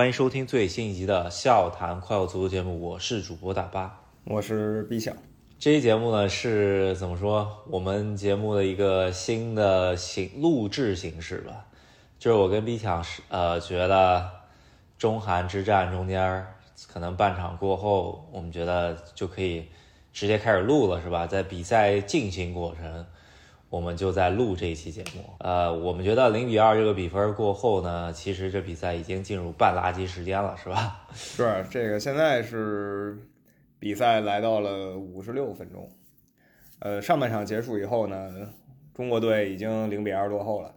欢迎收听最新一集的《笑谈快乐足球》节目，我是主播大巴，我是 B 小。这期节目呢是怎么说？我们节目的一个新的形录制形式吧，就是我跟 B 强是呃觉得中韩之战中间可能半场过后，我们觉得就可以直接开始录了，是吧？在比赛进行过程。我们就在录这一期节目，呃，我们觉得零比二这个比分过后呢，其实这比赛已经进入半垃圾时间了，是吧？是，这个现在是比赛来到了五十六分钟，呃，上半场结束以后呢，中国队已经零比二落后了，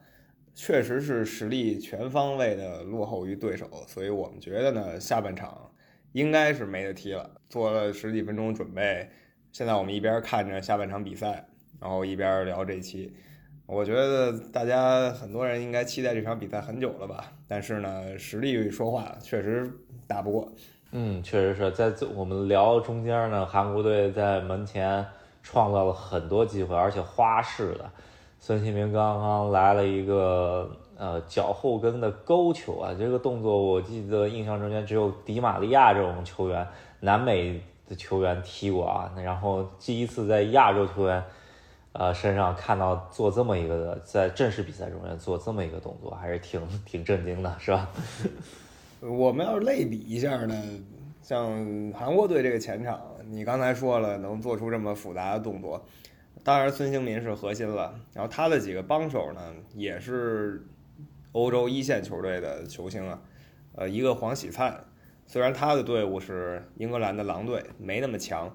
确实是实力全方位的落后于对手，所以我们觉得呢，下半场应该是没得踢了。做了十几分钟准备，现在我们一边看着下半场比赛。然后一边聊这期，我觉得大家很多人应该期待这场比赛很久了吧？但是呢，实力说话，确实打不过。嗯，确实是在我们聊中间呢，韩国队在门前创造了很多机会，而且花式的。孙兴民刚刚来了一个呃脚后跟的勾球啊，这个动作我记得印象中间只有迪玛利亚这种球员，南美的球员踢过啊。然后第一次在亚洲球员。呃，身上看到做这么一个，在正式比赛中间做这么一个动作，还是挺挺震惊的，是吧？我们要是类比一下呢，像韩国队这个前场，你刚才说了能做出这么复杂的动作，当然孙兴民是核心了，然后他的几个帮手呢，也是欧洲一线球队的球星啊，呃，一个黄喜灿，虽然他的队伍是英格兰的狼队，没那么强。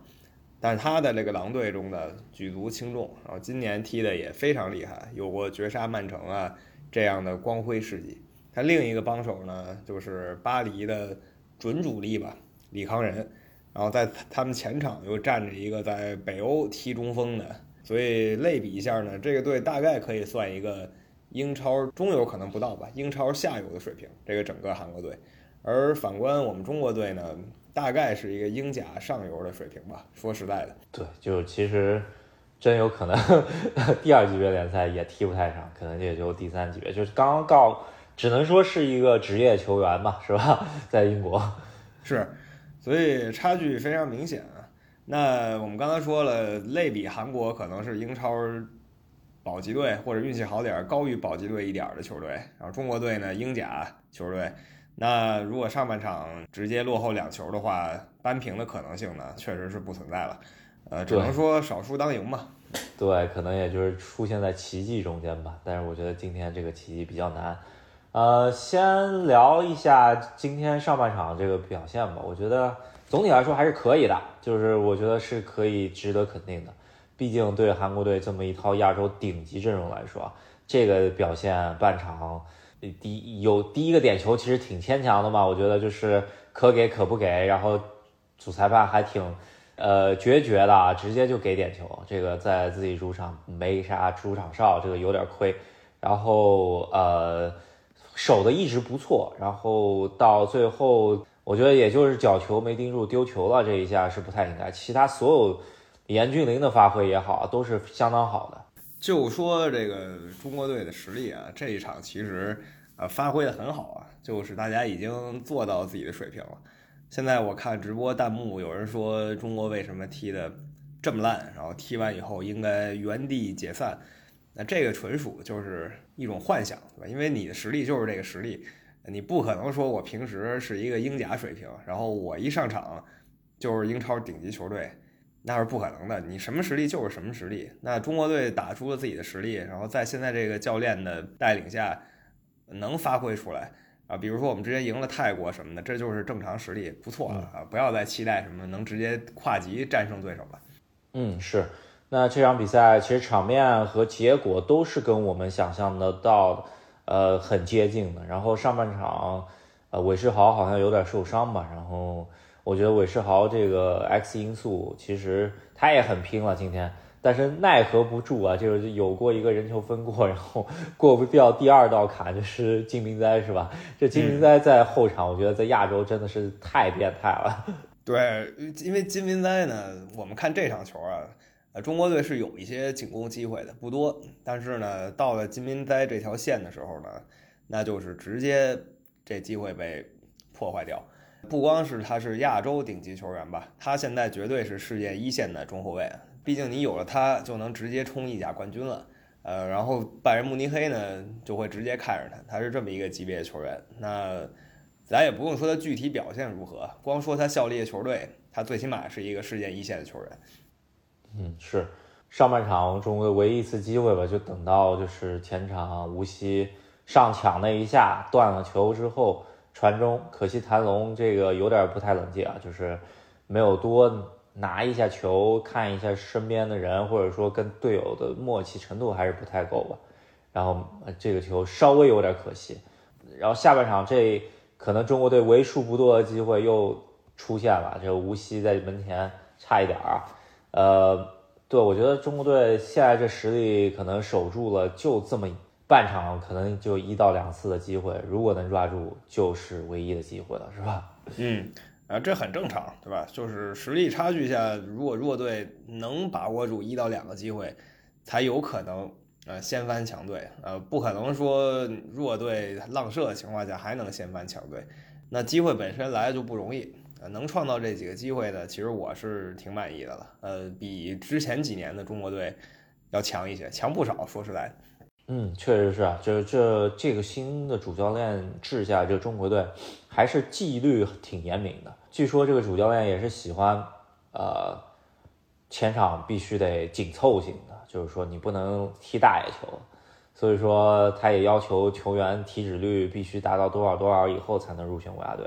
但是他的这个狼队中的举足轻重，然后今年踢的也非常厉害，有过绝杀曼城啊这样的光辉事迹。他另一个帮手呢，就是巴黎的准主力吧，李康仁，然后在他们前场又站着一个在北欧踢中锋的，所以类比一下呢，这个队大概可以算一个英超中游可能不到吧，英超下游的水平。这个整个韩国队，而反观我们中国队呢？大概是一个英甲上游的水平吧。说实在的，对，就其实真有可能第二级别联赛也踢不太上，可能也就第三级别，就是刚刚告，只能说是一个职业球员吧，是吧？在英国是，所以差距非常明显啊。那我们刚才说了，类比韩国可能是英超保级队或者运气好点高于保级队一点的球队，然后中国队呢，英甲球队。那如果上半场直接落后两球的话，扳平的可能性呢，确实是不存在了。呃，只能说少输当赢嘛。对，可能也就是出现在奇迹中间吧。但是我觉得今天这个奇迹比较难。呃，先聊一下今天上半场这个表现吧。我觉得总体来说还是可以的，就是我觉得是可以值得肯定的。毕竟对韩国队这么一套亚洲顶级阵容来说，这个表现半场。第有第一个点球其实挺牵强的嘛，我觉得就是可给可不给，然后主裁判还挺呃决绝的，直接就给点球，这个在自己主场没啥主场哨，这个有点亏。然后呃守的一直不错，然后到最后我觉得也就是角球没盯住丢球了这一下是不太应该，其他所有严俊凌的发挥也好都是相当好的。就说这个中国队的实力啊，这一场其实呃发挥的很好啊，就是大家已经做到自己的水平了。现在我看直播弹幕有人说中国为什么踢的这么烂，然后踢完以后应该原地解散，那这个纯属就是一种幻想，对吧？因为你的实力就是这个实力，你不可能说我平时是一个英甲水平，然后我一上场就是英超顶级球队。那是不可能的，你什么实力就是什么实力。那中国队打出了自己的实力，然后在现在这个教练的带领下，能发挥出来啊。比如说我们直接赢了泰国什么的，这就是正常实力，不错了啊。不要再期待什么能直接跨级战胜对手了。嗯，是。那这场比赛其实场面和结果都是跟我们想象的到呃很接近的。然后上半场，呃韦世豪好像有点受伤吧，然后。我觉得韦世豪这个 X 因素，其实他也很拼了今天，但是奈何不住啊，就是有过一个人球分过，然后过不掉第二道坎，就是金明哉是吧？这金明哉在后场，我觉得在亚洲真的是太变态了。对，因为金明哉呢，我们看这场球啊，呃，中国队是有一些进攻机会的，不多，但是呢，到了金明哉这条线的时候呢，那就是直接这机会被。破坏掉。不光是他是亚洲顶级球员吧，他现在绝对是世界一线的中后卫。毕竟你有了他，就能直接冲意甲冠军了。呃，然后拜仁慕尼黑呢，就会直接看着他，他是这么一个级别的球员。那咱也不用说他具体表现如何，光说他效力的球队，他最起码是一个世界一线的球员。嗯，是上半场中国唯一一次机会吧，就等到就是前场无锡上抢那一下断了球之后。传中，可惜谭龙这个有点不太冷静啊，就是没有多拿一下球，看一下身边的人，或者说跟队友的默契程度还是不太够吧。然后这个球稍微有点可惜。然后下半场这可能中国队为数不多的机会又出现了，这无锡在门前差一点儿。呃，对我觉得中国队现在这实力可能守住了就这么。半场可能就一到两次的机会，如果能抓住，就是唯一的机会了，是吧？嗯，啊，这很正常，对吧？就是实力差距下，如果弱队能把握住一到两个机会，才有可能呃掀翻强队，呃，不可能说弱队浪射的情况下还能掀翻强队。那机会本身来就不容易，呃，能创造这几个机会的，其实我是挺满意的了，呃，比之前几年的中国队要强一些，强不少，说实在。嗯，确实是啊，这这这个新的主教练治下，这个中国队还是纪律挺严明的。据说这个主教练也是喜欢，呃，前场必须得紧凑型的，就是说你不能踢大野球，所以说他也要求球员体脂率必须达到多少多少以后才能入选国家队。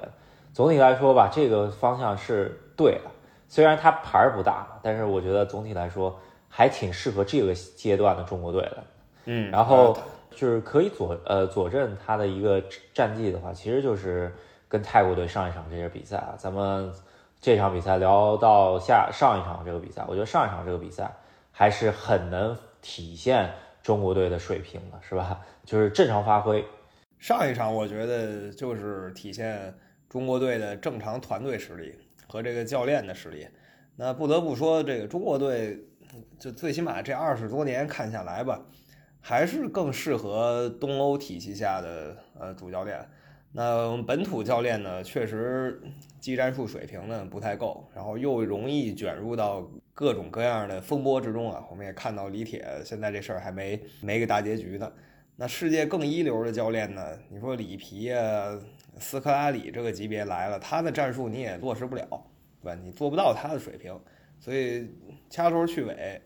总体来说吧，这个方向是对的，虽然他牌不大，但是我觉得总体来说还挺适合这个阶段的中国队的。嗯，然后就是可以佐呃佐证他的一个战绩的话，其实就是跟泰国队上一场这些比赛啊。咱们这场比赛聊到下上一场这个比赛，我觉得上一场这个比赛还是很能体现中国队的水平的，是吧？就是正常发挥。上一场我觉得就是体现中国队的正常团队实力和这个教练的实力。那不得不说，这个中国队就最起码这二十多年看下来吧。还是更适合东欧体系下的呃主教练。那本土教练呢，确实技战术水平呢不太够，然后又容易卷入到各种各样的风波之中啊。我们也看到李铁现在这事儿还没没个大结局呢。那世界更一流的教练呢，你说里皮啊、斯科拉里这个级别来了，他的战术你也落实不了，对吧？你做不到他的水平，所以掐头去尾。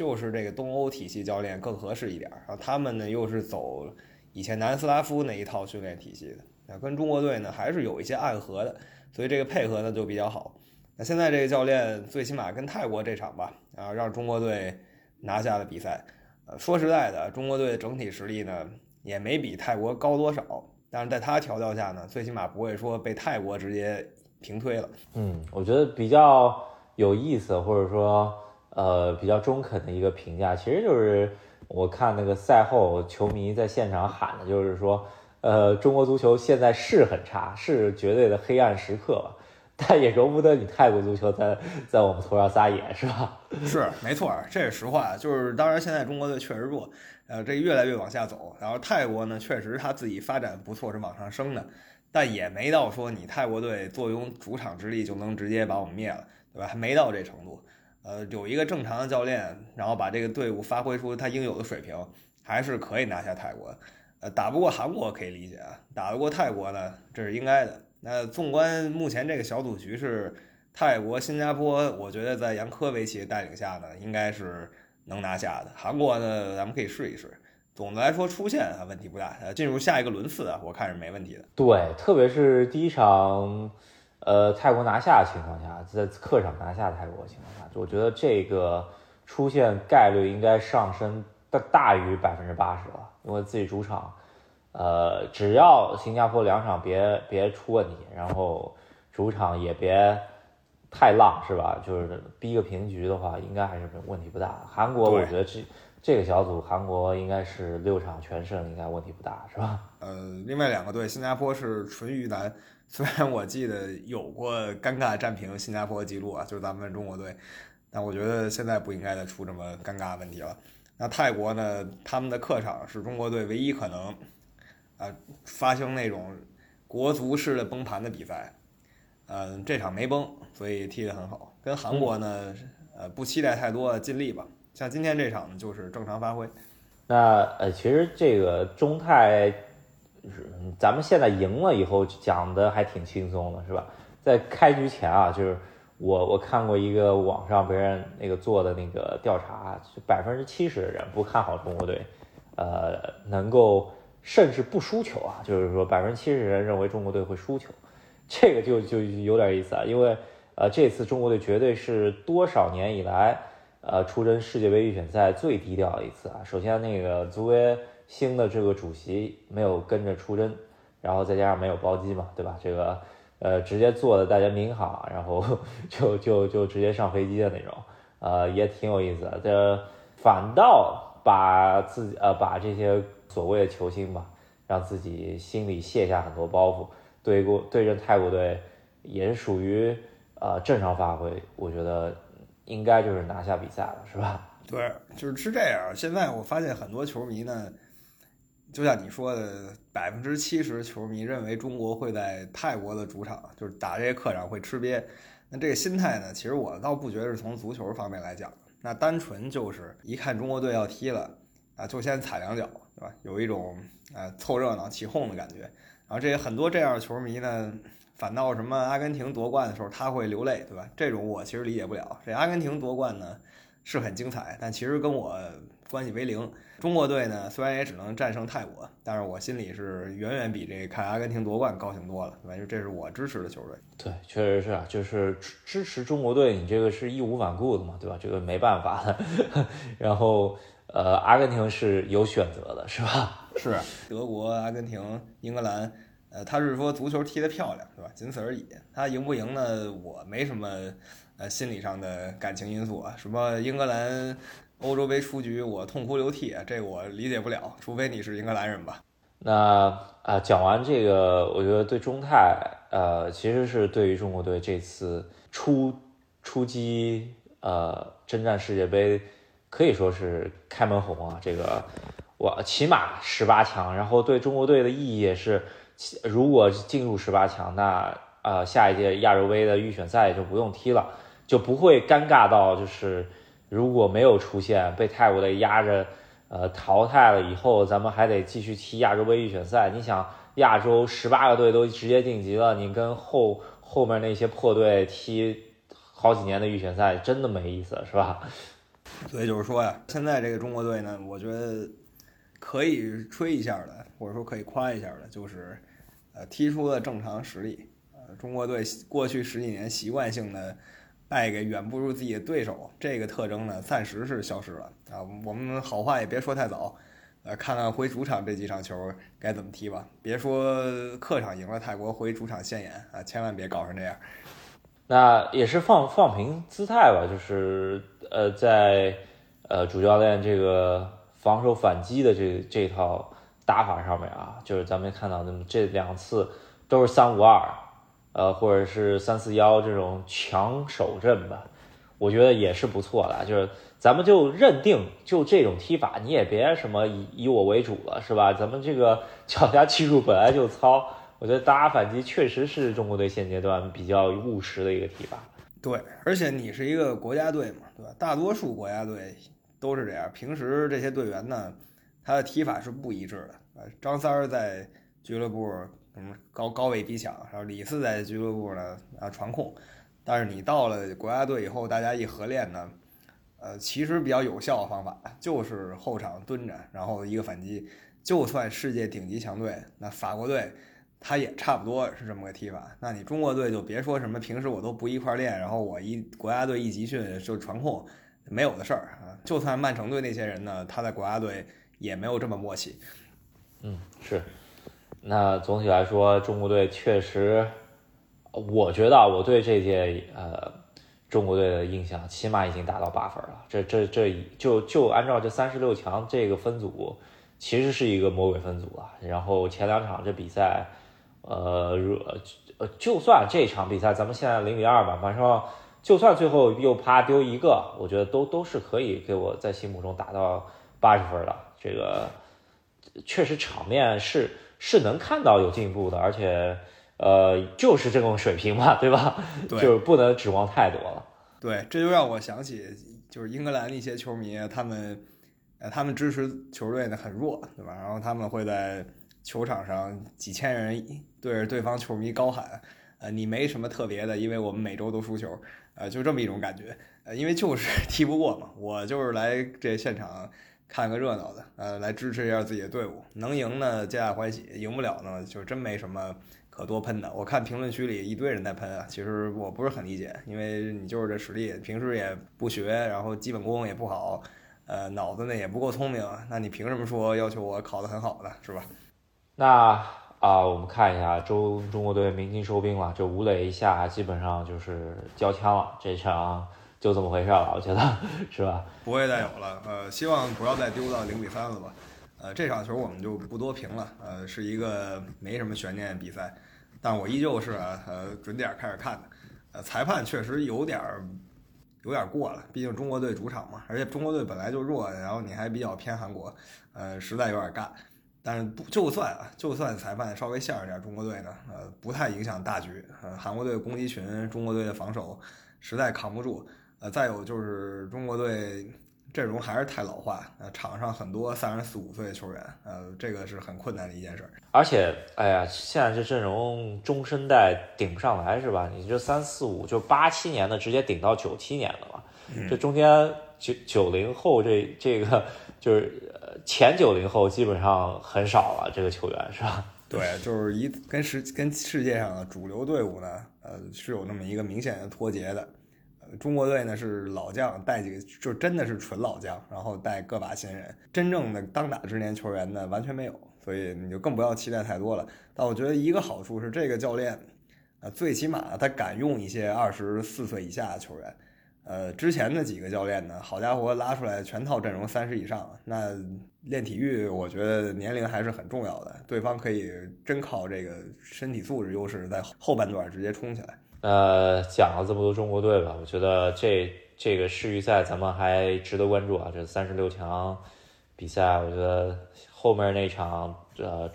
就是这个东欧体系教练更合适一点，然后他们呢又是走以前南斯拉夫那一套训练体系的，那跟中国队呢还是有一些暗合的，所以这个配合呢就比较好。那现在这个教练最起码跟泰国这场吧，啊让中国队拿下了比赛。呃，说实在的，中国队整体实力呢也没比泰国高多少，但是在他调教下呢，最起码不会说被泰国直接平推了。嗯，我觉得比较有意思，或者说。呃，比较中肯的一个评价，其实就是我看那个赛后球迷在现场喊的，就是说，呃，中国足球现在是很差，是绝对的黑暗时刻吧，但也容不得你泰国足球在在我们头上撒野，是吧？是，没错，这是实话。就是当然，现在中国队确实弱，呃，这越来越往下走。然后泰国呢，确实他自己发展不错，是往上升的，但也没到说你泰国队坐拥主场之力就能直接把我们灭了，对吧？还没到这程度。呃，有一个正常的教练，然后把这个队伍发挥出他应有的水平，还是可以拿下泰国。呃，打不过韩国可以理解啊，打得过泰国呢，这是应该的。那纵观目前这个小组局势，泰国、新加坡，我觉得在杨科维奇带领下呢，应该是能拿下的。韩国呢，咱们可以试一试。总的来说，出线啊问题不大。呃，进入下一个轮次啊，我看是没问题的。对，特别是第一场。呃，泰国拿下的情况下，在客场拿下泰国的情况下，我觉得这个出现概率应该上升大大于百分之八十了。因为自己主场，呃，只要新加坡两场别别出问题，然后主场也别太浪，是吧？就是逼个平局的话，应该还是问题不大。韩国，我觉得这这个小组，韩国应该是六场全胜，应该问题不大，是吧？呃，另外两个队，新加坡是纯遇难。虽然我记得有过尴尬战平新加坡的记录啊，就是咱们中国队，但我觉得现在不应该再出这么尴尬问题了。那泰国呢？他们的客场是中国队唯一可能啊发生那种国足式的崩盘的比赛，嗯，这场没崩，所以踢得很好。跟韩国呢，呃，不期待太多，尽力吧。像今天这场呢就是正常发挥。那呃，其实这个中泰，是咱们现在赢了以后讲的还挺轻松的，是吧？在开局前啊，就是我我看过一个网上别人那个做的那个调查，百分之七十的人不看好中国队，呃，能够。甚至不输球啊，就是说百分之七十的人认为中国队会输球，这个就就有点意思啊，因为呃这次中国队绝对是多少年以来呃出征世界杯预选赛最低调的一次啊。首先那个足协新的这个主席没有跟着出征，然后再加上没有包机嘛，对吧？这个呃直接坐的大家民航，然后 就就就直接上飞机的那种，呃也挺有意思的。这反倒把自己呃把这些。所谓的球星吧，让自己心里卸下很多包袱，对过对阵泰国队也是属于呃正常发挥，我觉得应该就是拿下比赛了，是吧？对，就是是这样。现在我发现很多球迷呢，就像你说的，百分之七十球迷认为中国会在泰国的主场就是打这些客场会吃瘪。那这个心态呢，其实我倒不觉得是从足球方面来讲，那单纯就是一看中国队要踢了啊，就先踩两脚。对吧？有一种呃凑热闹起哄的感觉，然后这些很多这样的球迷呢，反倒什么阿根廷夺冠的时候他会流泪，对吧？这种我其实理解不了。这阿根廷夺冠呢是很精彩，但其实跟我关系为零。中国队呢虽然也只能战胜泰国，但是我心里是远远比这看阿根廷夺冠高兴多了，对吧？因为这是我支持的球队。对，确实是啊，就是支持中国队，你这个是义无反顾的嘛，对吧？这个没办法的。然后。呃，阿根廷是有选择的，是吧？是德国、阿根廷、英格兰，呃，他是说足球踢得漂亮，是吧？仅此而已。他赢不赢呢？我没什么呃心理上的感情因素啊。什么英格兰欧洲杯出局，我痛哭流涕，这我理解不了。除非你是英格兰人吧？那啊，讲完这个，我觉得对中泰，呃，其实是对于中国队这次出出击，呃，征战世界杯。可以说是开门红啊！这个我起码十八强，然后对中国队的意义也是，如果进入十八强，那呃下一届亚洲杯的预选赛就不用踢了，就不会尴尬到就是如果没有出现被泰国队压着呃淘汰了以后，咱们还得继续踢亚洲杯预选赛。你想亚洲十八个队都直接晋级了，你跟后后面那些破队踢好几年的预选赛，真的没意思，是吧？所以就是说呀，现在这个中国队呢，我觉得可以吹一下的，或者说可以夸一下的，就是呃踢出了正常实力。呃，中国队过去十几年习惯性的败给远不如自己的对手，这个特征呢暂时是消失了啊。我们好话也别说太早，呃，看看回主场这几场球该怎么踢吧。别说客场赢了泰国，回主场现眼啊，千万别搞成这样。那也是放放平姿态吧，就是呃，在呃主教练这个防守反击的这这套打法上面啊，就是咱们看到的这两次都是三五二，呃，或者是三四幺这种强守阵吧，我觉得也是不错的。就是咱们就认定就这种踢法，你也别什么以以我为主了，是吧？咱们这个 脚下技术本来就糙。我觉得打反击确实是中国队现阶段比较务实的一个踢法。对，而且你是一个国家队嘛，对吧？大多数国家队都是这样。平时这些队员呢，他的踢法是不一致的。呃，张三儿在俱乐部嗯高高位逼抢，然后李四在俱乐部呢啊传控。但是你到了国家队以后，大家一合练呢，呃，其实比较有效的方法就是后场蹲着，然后一个反击。就算世界顶级强队，那法国队。他也差不多是这么个踢法，那你中国队就别说什么平时我都不一块练，然后我一国家队一集训就传控，没有的事儿啊。就算曼城队那些人呢，他在国家队也没有这么默契。嗯，是。那总体来说，中国队确实，我觉得我对这届呃中国队的印象起码已经达到八分了。这这这就就按照这三十六强这个分组，其实是一个魔鬼分组啊。然后前两场这比赛。呃，如呃，就算这场比赛咱们现在零比二吧，反正就算最后又啪丢一个，我觉得都都是可以给我在心目中打到八十分的。这个确实场面是是能看到有进步的，而且呃就是这种水平嘛，对吧？对，就是不能指望太多了。对，这就让我想起就是英格兰的一些球迷，他们呃他们支持球队呢很弱，对吧？然后他们会在球场上几千人对着对方球迷高喊，呃你没什么特别的，因为我们每周都输球，呃就这么一种感觉，呃因为就是踢不过嘛，我就是来这现场。看个热闹的，呃，来支持一下自己的队伍，能赢呢，皆大欢喜；赢不了呢，就真没什么可多喷的。我看评论区里一堆人在喷啊，其实我不是很理解，因为你就是这实力，平时也不学，然后基本功也不好，呃，脑子呢也不够聪明，那你凭什么说要求我考得很好呢？是吧？那啊，我们看一下中中国队鸣金收兵了，这吴磊一下基本上就是交枪了，这场。就这么回事了，我觉得是吧？不会再有了，呃，希望不要再丢到零比三了吧。呃，这场球我们就不多评了，呃，是一个没什么悬念的比赛，但我依旧是呃准点开始看的。呃，裁判确实有点儿有点过了，毕竟中国队主场嘛，而且中国队本来就弱，然后你还比较偏韩国，呃，实在有点尬。但是不就算啊，就算裁判稍微限制点中国队呢，呃，不太影响大局。呃，韩国队攻击群，中国队的防守实在扛不住。呃，再有就是中国队阵容还是太老化，呃，场上很多三十四五岁的球员，呃，这个是很困难的一件事。而且，哎呀，现在这阵容中生代顶不上来是吧？你这三四五就八七年的直接顶到九七年的嘛，这中间九九零后这这个就是前九零后基本上很少了，这个球员是吧？对，就是一跟世跟世界上的主流队伍呢，呃，是有那么一个明显的脱节的。中国队呢是老将带几个，就真的是纯老将，然后带个把新人，真正的当打之年球员呢完全没有，所以你就更不要期待太多了。但我觉得一个好处是这个教练，呃，最起码他敢用一些二十四岁以下的球员，呃，之前的几个教练呢，好家伙拉出来全套阵容三十以上，那练体育我觉得年龄还是很重要的，对方可以真靠这个身体素质优势在后半段直接冲起来。呃，讲了这么多中国队吧，我觉得这这个世预赛咱们还值得关注啊。这三十六强比赛，我觉得后面那场呃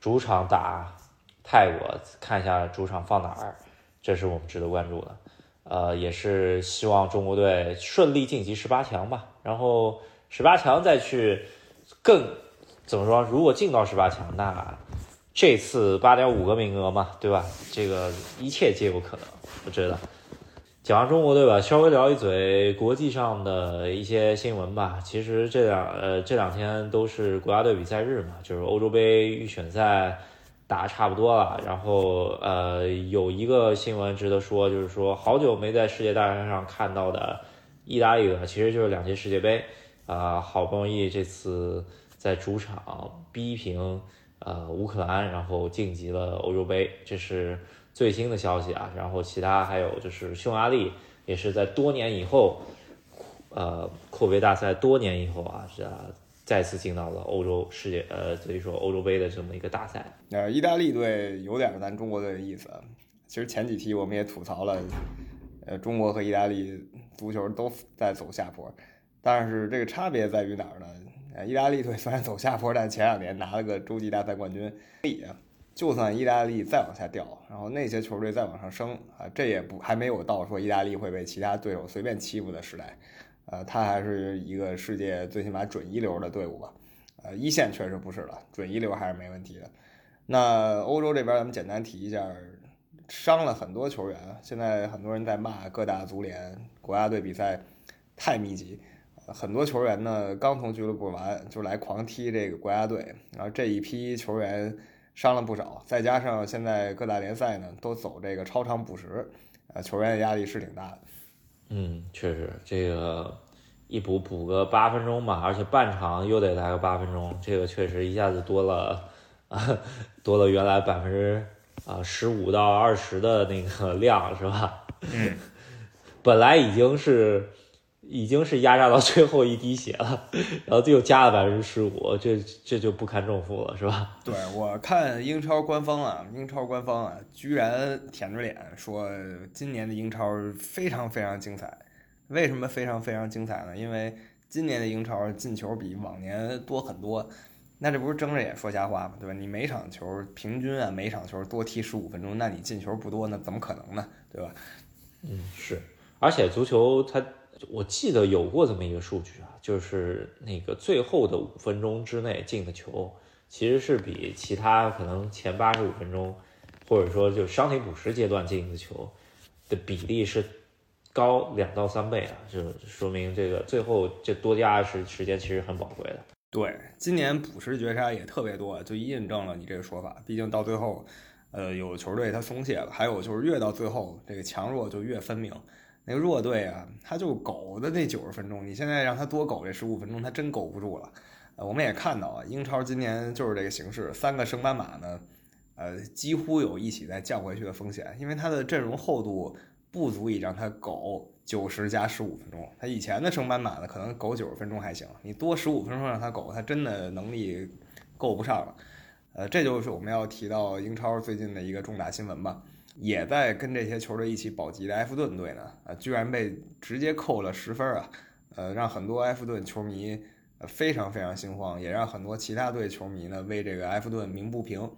主场打泰国，看一下主场放哪儿，这是我们值得关注的。呃，也是希望中国队顺利晋级十八强吧。然后十八强再去更怎么说？如果进到十八强，那。这次八点五个名额嘛，对吧？这个一切皆有可能，我觉得。讲完中国队吧，稍微聊一嘴国际上的一些新闻吧。其实这两呃这两天都是国家队比赛日嘛，就是欧洲杯预选赛打差不多了。然后呃有一个新闻值得说，就是说好久没在世界大赛上看到的意大利了，其实就是两届世界杯啊，好不容易这次在主场逼平。呃，乌克兰然后晋级了欧洲杯，这是最新的消息啊。然后其他还有就是匈牙利也是在多年以后，呃，扩杯大赛多年以后啊，是啊，再次进到了欧洲世界呃，所以说欧洲杯的这么一个大赛。呃，意大利队有点咱中国队的意思。其实前几期我们也吐槽了，呃，中国和意大利足球都在走下坡，但是这个差别在于哪儿呢？意大利队虽然走下坡，但前两年拿了个洲际大赛冠军。以就算意大利再往下掉，然后那些球队再往上升啊，这也不还没有到说意大利会被其他对手随便欺负的时代。呃，他还是一个世界最起码准一流的队伍吧。呃，一线确实不是了，准一流还是没问题的。那欧洲这边咱们简单提一下，伤了很多球员，现在很多人在骂各大足联国家队比赛太密集。很多球员呢，刚从俱乐部完就来狂踢这个国家队，然后这一批球员伤了不少，再加上现在各大联赛呢都走这个超长补时，呃，球员的压力是挺大的。嗯，确实，这个一补补个八分钟吧，而且半场又得来个八分钟，这个确实一下子多了啊，多了原来百分之啊十五到二十的那个量，是吧？嗯，本来已经是。已经是压榨到最后一滴血了，然后又加了百分之十五，这这就不堪重负了，是吧？对我看英超官方啊，英超官方啊，居然舔着脸说今年的英超非常非常精彩。为什么非常非常精彩呢？因为今年的英超进球比往年多很多。那这不是睁着眼说瞎话吗？对吧？你每场球平均啊，每场球多踢十五分钟，那你进球不多，那怎么可能呢？对吧？嗯，是。而且足球它，我记得有过这么一个数据啊，就是那个最后的五分钟之内进的球，其实是比其他可能前八十五分钟，或者说就伤停补时阶段进的球的比例是高两到三倍啊，就说明这个最后这多加时时间其实很宝贵的。对，今年补时绝杀也特别多，就印证了你这个说法。毕竟到最后，呃，有球队他松懈了，还有就是越到最后，这个强弱就越分明。那个弱队啊，他就苟的那九十分钟，你现在让他多苟这十五分钟，他真苟不住了。呃，我们也看到啊，英超今年就是这个形势，三个升班马呢，呃，几乎有一起再降回去的风险，因为他的阵容厚度不足以让他苟九十加十五分钟。他以前的升班马呢，可能苟九十分钟还行，你多十五分钟让他苟，他真的能力够不上了。呃，这就是我们要提到英超最近的一个重大新闻吧。也在跟这些球队一起保级的埃弗顿队呢，啊，居然被直接扣了十分啊，呃，让很多埃弗顿球迷非常非常心慌，也让很多其他队球迷呢为这个埃弗顿鸣不平。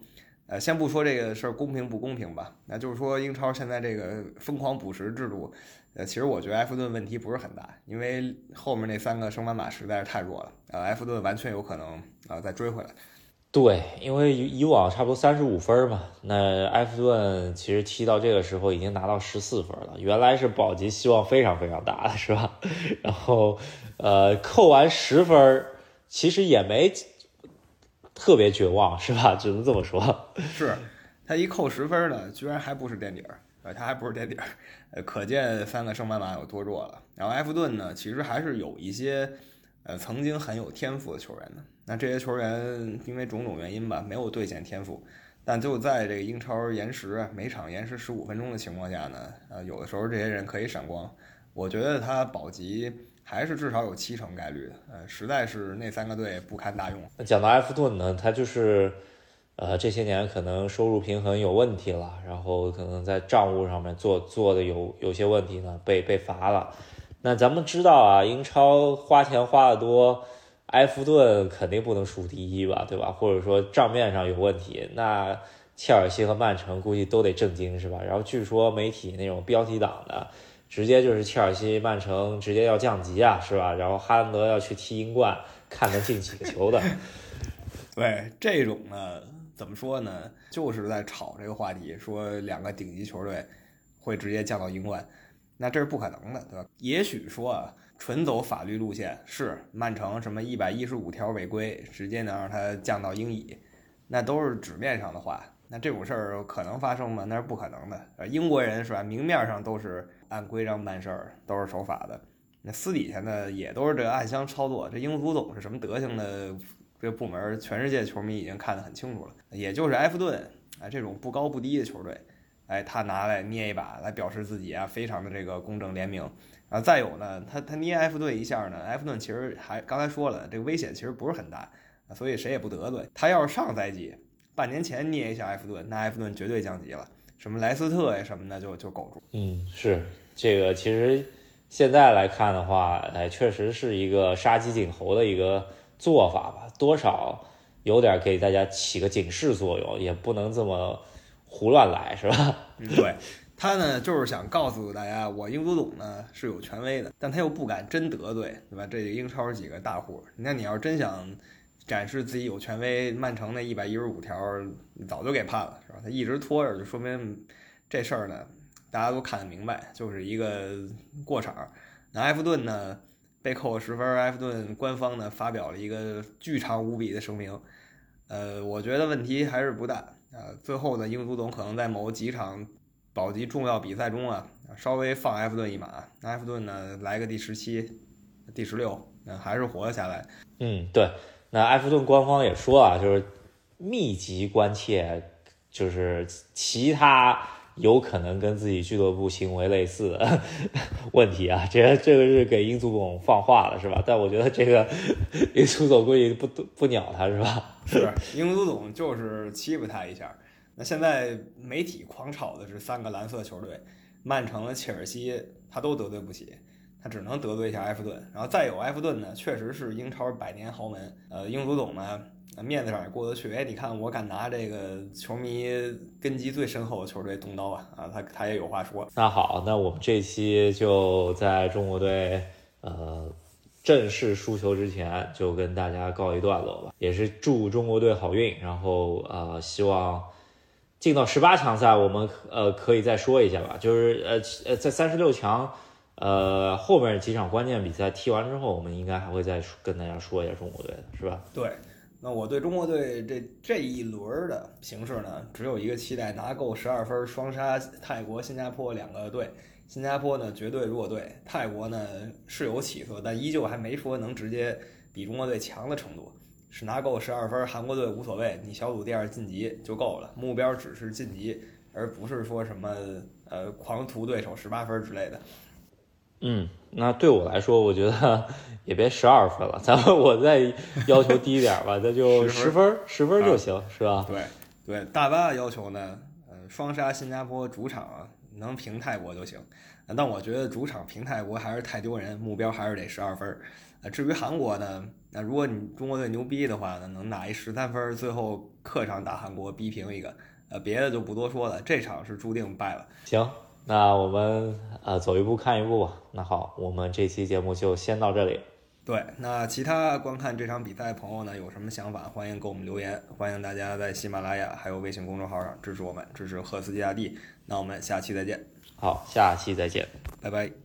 呃，先不说这个事儿公平不公平吧，那就是说英超现在这个疯狂补时制度，呃，其实我觉得埃弗顿问题不是很大，因为后面那三个升班马实在是太弱了，呃，埃弗顿完全有可能啊再追回来。对，因为以往差不多三十五分嘛，那埃弗顿其实踢到这个时候已经拿到十四分了，原来是保级希望非常非常大的，是吧？然后，呃，扣完十分，其实也没特别绝望，是吧？只能这么说。是他一扣十分呢，居然还不是垫底儿，他还不是垫底儿，可见三个升班马有多弱了。然后埃弗顿呢，其实还是有一些。呃，曾经很有天赋的球员呢，那这些球员因为种种原因吧，没有兑现天赋，但就在这个英超延时每场延时十五分钟的情况下呢，呃，有的时候这些人可以闪光。我觉得他保级还是至少有七成概率的，呃，实在是那三个队不堪大用。那讲到埃弗顿呢，他就是，呃，这些年可能收入平衡有问题了，然后可能在账务上面做做的有有些问题呢，被被罚了。那咱们知道啊，英超花钱花的多，埃弗顿肯定不能数第一吧，对吧？或者说账面上有问题，那切尔西和曼城估计都得震惊，是吧？然后据说媒体那种标题党的，直接就是切尔西、曼城直接要降级啊，是吧？然后哈兰德要去踢英冠，看能进几个球的。对这种呢，怎么说呢？就是在炒这个话题，说两个顶级球队会直接降到英冠。那这是不可能的，对吧？也许说啊，纯走法律路线是曼城什么一百一十五条违规，直接能让他降到英乙，那都是纸面上的话。那这种事儿可能发生吗？那是不可能的。呃，英国人是吧？明面上都是按规章办事儿，都是守法的。那私底下呢，也都是这暗箱操作。这英足总是什么德行的这部门，全世界球迷已经看得很清楚了。也就是埃弗顿啊这种不高不低的球队。哎，他拿来捏一把，来表示自己啊，非常的这个公正廉明。啊再有呢，他他捏埃弗顿一下呢，埃弗顿其实还刚才说了，这个危险其实不是很大，所以谁也不得罪。他要是上赛季半年前捏一下埃弗顿，那埃弗顿绝对降级了，什么莱斯特呀什么的就就苟住。嗯，是这个，其实现在来看的话，哎，确实是一个杀鸡儆猴的一个做法吧，多少有点给大家起个警示作用，也不能这么。胡乱来是吧？对他呢，就是想告诉大家，我英足总呢是有权威的，但他又不敢真得罪，对吧？这英超几个大户，那你要真想展示自己有权威，曼城那一百一十五条早就给判了，是吧？他一直拖着，就说明这事儿呢，大家都看得明白，就是一个过场。那埃弗顿呢被扣了十分，埃弗顿官方呢发表了一个巨长无比的声明，呃，我觉得问题还是不大。呃，最后呢，英足总可能在某几场保级重要比赛中啊，稍微放埃弗顿一马，埃弗顿呢来个第十七、第十六，那还是活了下来。嗯，对，那埃弗顿官方也说啊，就是密集关切，就是其他。有可能跟自己俱乐部行为类似的 问题啊，这这个是给英足总放话了是吧？但我觉得这个 英足总估计不不鸟他是吧？是英足总就是欺负他一下。那现在媒体狂炒的是三个蓝色球队，曼城、切尔西他都得罪不起。他只能得罪一下埃弗顿。然后再有埃弗顿呢，确实是英超百年豪门，呃，英足总呢面子上也过得去。哎，你看我敢拿这个球迷根基最深厚的球队动刀啊啊，他他也有话说。那好，那我们这期就在中国队呃。正式输球之前，就跟大家告一段落吧，也是祝中国队好运。然后呃，希望进到十八强赛，我们呃可以再说一下吧。就是呃呃，在三十六强呃后面几场关键比赛踢完之后，我们应该还会再跟大家说一下中国队的是吧？对，那我对中国队这这一轮的形势呢，只有一个期待：拿够十二分，双杀泰国、新加坡两个队。新加坡呢绝对弱队，泰国呢是有起色，但依旧还没说能直接比中国队强的程度。是拿够十二分，韩国队无所谓，你小组第二晋级就够了，目标只是晋级，而不是说什么呃狂屠对手十八分之类的。嗯，那对我来说，我觉得 也别十二分了，咱们我再要求低一点吧，那就十分，十分就行，是吧？对对，大巴的要求呢，呃，双杀新加坡主场啊。能平泰国就行，但我觉得主场平泰国还是太丢人，目标还是得十二分。呃，至于韩国呢，那如果你中国队牛逼的话呢，能拿一十三分，最后客场打韩国逼平一个，呃，别的就不多说了，这场是注定败了。行，那我们呃走一步看一步吧。那好，我们这期节目就先到这里。对，那其他观看这场比赛的朋友呢，有什么想法，欢迎给我们留言。欢迎大家在喜马拉雅还有微信公众号上支持我们，支持赫斯基大帝。那我们下期再见。好，下期再见，拜拜。